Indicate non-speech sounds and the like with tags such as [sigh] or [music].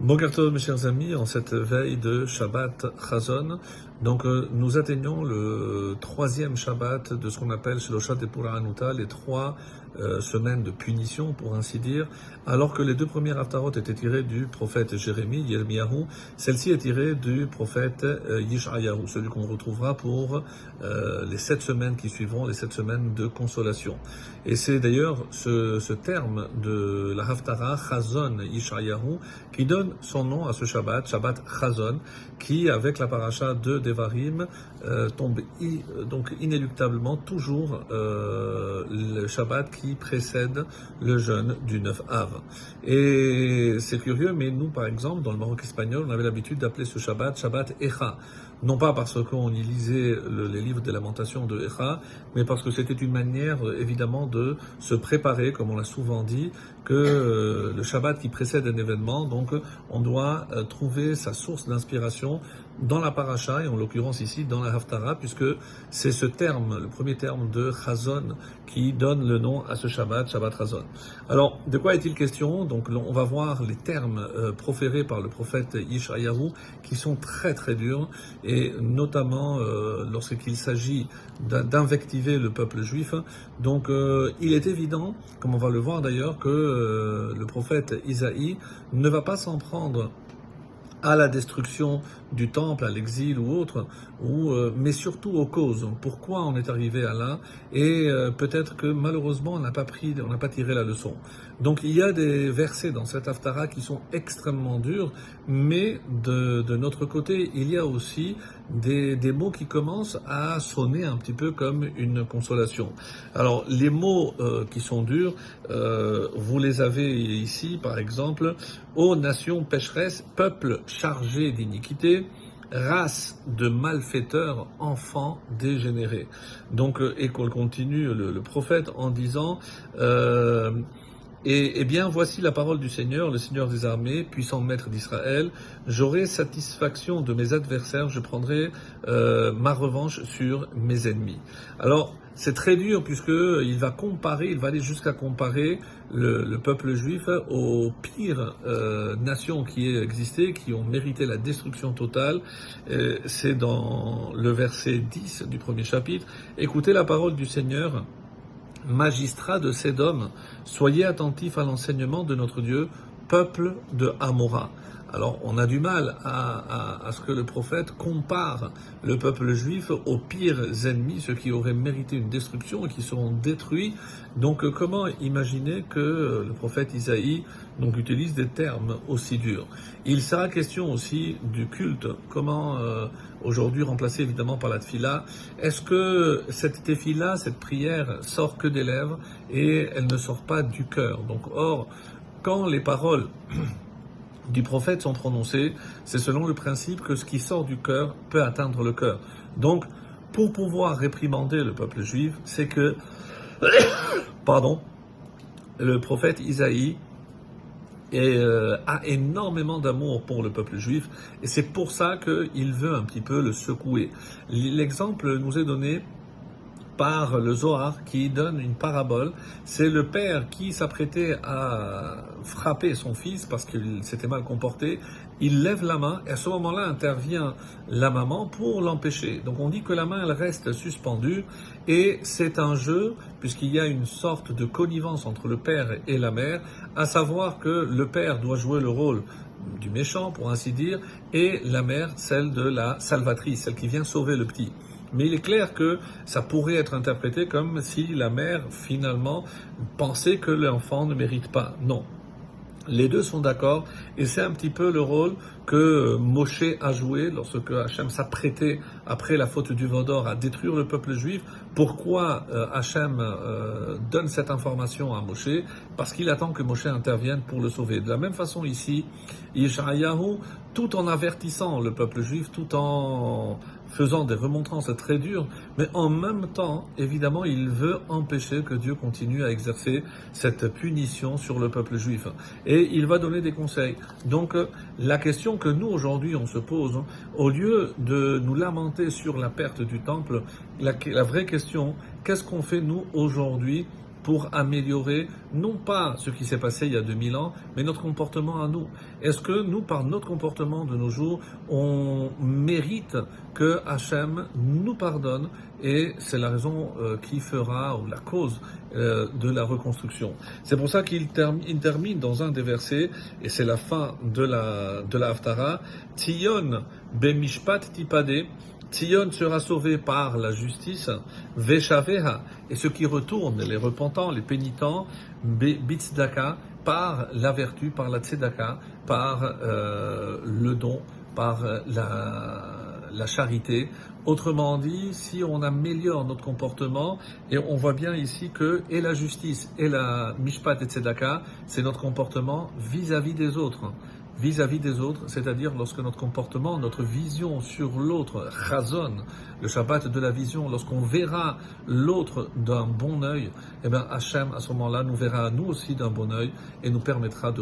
Bogartov, mes chers amis, en cette veille de Shabbat Chazon, donc euh, nous atteignons le troisième Shabbat de ce qu'on appelle Shloshat et Anuta, les trois euh, semaines de punition, pour ainsi dire, alors que les deux premières Haftarot étaient tirées du prophète Jérémie, Yirmiyahu, celle-ci est tirée du prophète euh, Yishayahu, celui qu'on retrouvera pour euh, les sept semaines qui suivront, les sept semaines de consolation. Et c'est d'ailleurs ce, ce, terme de la Haftara, Chazon Yishayahu, qui donne son nom à ce Shabbat, Shabbat Chazon, qui, avec la paracha de Euh, tombe donc inéluctablement toujours euh, le Shabbat qui précède le jeûne du 9 Av. Et c'est curieux, mais nous, par exemple, dans le Maroc espagnol, on avait l'habitude d'appeler ce Shabbat Shabbat Echa. Non pas parce qu'on y lisait les livres des lamentations de Echa, mais parce que c'était une manière, évidemment, de se préparer, comme on l'a souvent dit, que euh, le Shabbat qui précède un événement, donc on doit trouver sa source d'inspiration dans la paracha, et en l'occurrence ici dans la Haftara, puisque c'est ce terme, le premier terme de Chazon, qui donne le nom à ce Shabbat, Shabbat Chazon. Alors, de quoi est-il question? Donc, on va voir les termes euh, proférés par le prophète Yishayahu, qui sont très très durs, et notamment euh, lorsqu'il s'agit d'invectiver le peuple juif. Donc, euh, il est évident, comme on va le voir d'ailleurs, que euh, le prophète Isaïe ne va pas s'en prendre à la destruction du temple, à l'exil ou autre, ou, euh, mais surtout aux causes. Pourquoi on est arrivé à là? Et euh, peut-être que malheureusement on n'a pas pas tiré la leçon. Donc il y a des versets dans cette Haftara qui sont extrêmement durs, mais de, de notre côté il y a aussi des, mots qui commencent à sonner un petit peu comme une consolation. Alors les mots euh, qui sont durs, euh, vous les avez ici par exemple, ô nation pécheresse, peuple chargé d'iniquité, race de malfaiteurs, enfants dégénérés. Donc, euh, et qu'on continue le, le, prophète en disant, euh, et, eh bien, voici la parole du Seigneur, le Seigneur des armées, puissant maître d'Israël. J'aurai satisfaction de mes adversaires, je prendrai euh, ma revanche sur mes ennemis. Alors, c'est très dur puisque il va comparer, il va aller jusqu'à comparer le, le, peuple juif aux pires euh, nations qui aient existé, qui ont mérité la destruction totale. C'est dans le verset 10 du premier chapitre. Écoutez la parole du Seigneur magistrats de Sédom, soyez attentifs à l'enseignement de notre Dieu, peuple de Amora. Alors on a du mal à, ce que le prophète compare le peuple juif aux pires ennemis, ceux qui auraient mérité une destruction et qui seront détruits. Donc comment imaginer que le prophète Isaïe donc, utilise des termes aussi durs Il sera question aussi du culte, comment euh, aujourd'hui remplacé évidemment par la tefila. Est-ce que cette tefila, cette prière, sort que des lèvres et elle ne sort pas du cœur? Donc or, quand les paroles [clears throat] du prophète sont prononcées, c'est selon le principe que ce qui sort du cœur peut atteindre le cœur. Donc, pour pouvoir réprimander le peuple juif, c'est que, [coughs] pardon, le prophète Isaïe et, euh, a énormément d'amour pour le peuple juif, et c'est pour ça qu'il veut un petit peu le secouer. L'exemple nous est donné par le Zohar qui donne une parabole. C'est le père qui s'apprêtait à frapper son fils parce qu'il s'était mal comporté. Il lève la main et à ce moment-là intervient la maman pour l'empêcher. Donc on dit que la main elle reste suspendue et c'est un jeu puisqu'il y a une sorte de connivence entre le père et la mère, à savoir que le père doit jouer le rôle du méchant pour ainsi dire et la mère celle de la salvatrice, celle qui vient sauver le petit. Mais il est clair que ça pourrait être interprété comme si la mère, finalement, pensait que l'enfant ne mérite pas. Non. Les deux sont d'accord, et c'est un petit peu le rôle que Moshe a joué lorsque Hachem s'apprêtait, après la faute du Vaudor, à détruire le peuple juif. Pourquoi euh, Hachem euh, donne cette information à Moshe? Parce qu'il attend que Moshe intervienne pour le sauver. De la même façon ici, Yeshayahu, tout en avertissant le peuple juif, tout en faisant des remontrances très dures, mais en même temps, évidemment, il veut empêcher que Dieu continue à exercer cette punition sur le peuple juif. Et il va donner des conseils. Donc, la question que nous, aujourd'hui, on se pose, au lieu de nous lamenter sur la perte du temple, la, la vraie question, qu'est-ce qu'on fait, nous, aujourd'hui, pour améliorer non pas ce qui s'est passé il y a 2000 ans, mais notre comportement à nous. Est-ce que nous, par notre comportement de nos jours, on mérite que Hachem nous pardonne et c'est la raison euh, qui fera ou la cause euh, de la reconstruction? C'est pour ça qu'il termine dans un des versets et c'est la fin de la de la Haftara. Tzion bemishpat tipade. Tzion sera sauvé par la justice, Veshaveha, et ceux qui retournent, les repentants, les pénitents, Bitzdaka, par la vertu, par la tzedaka, par euh, le don, par la, charité. Autrement dit, si on améliore notre comportement, et on voit bien ici que et la justice et la mishpat et tzedaka, c'est notre comportement vis-à-vis des autres vis-à-vis des autres, c'est-à-dire lorsque notre comportement, notre vision sur l'autre résonne, le Shabbat de la vision, lorsqu'on verra l'autre d'un bon œil, eh bien Hachem à ce moment-là nous verra nous aussi d'un bon œil et nous permettra de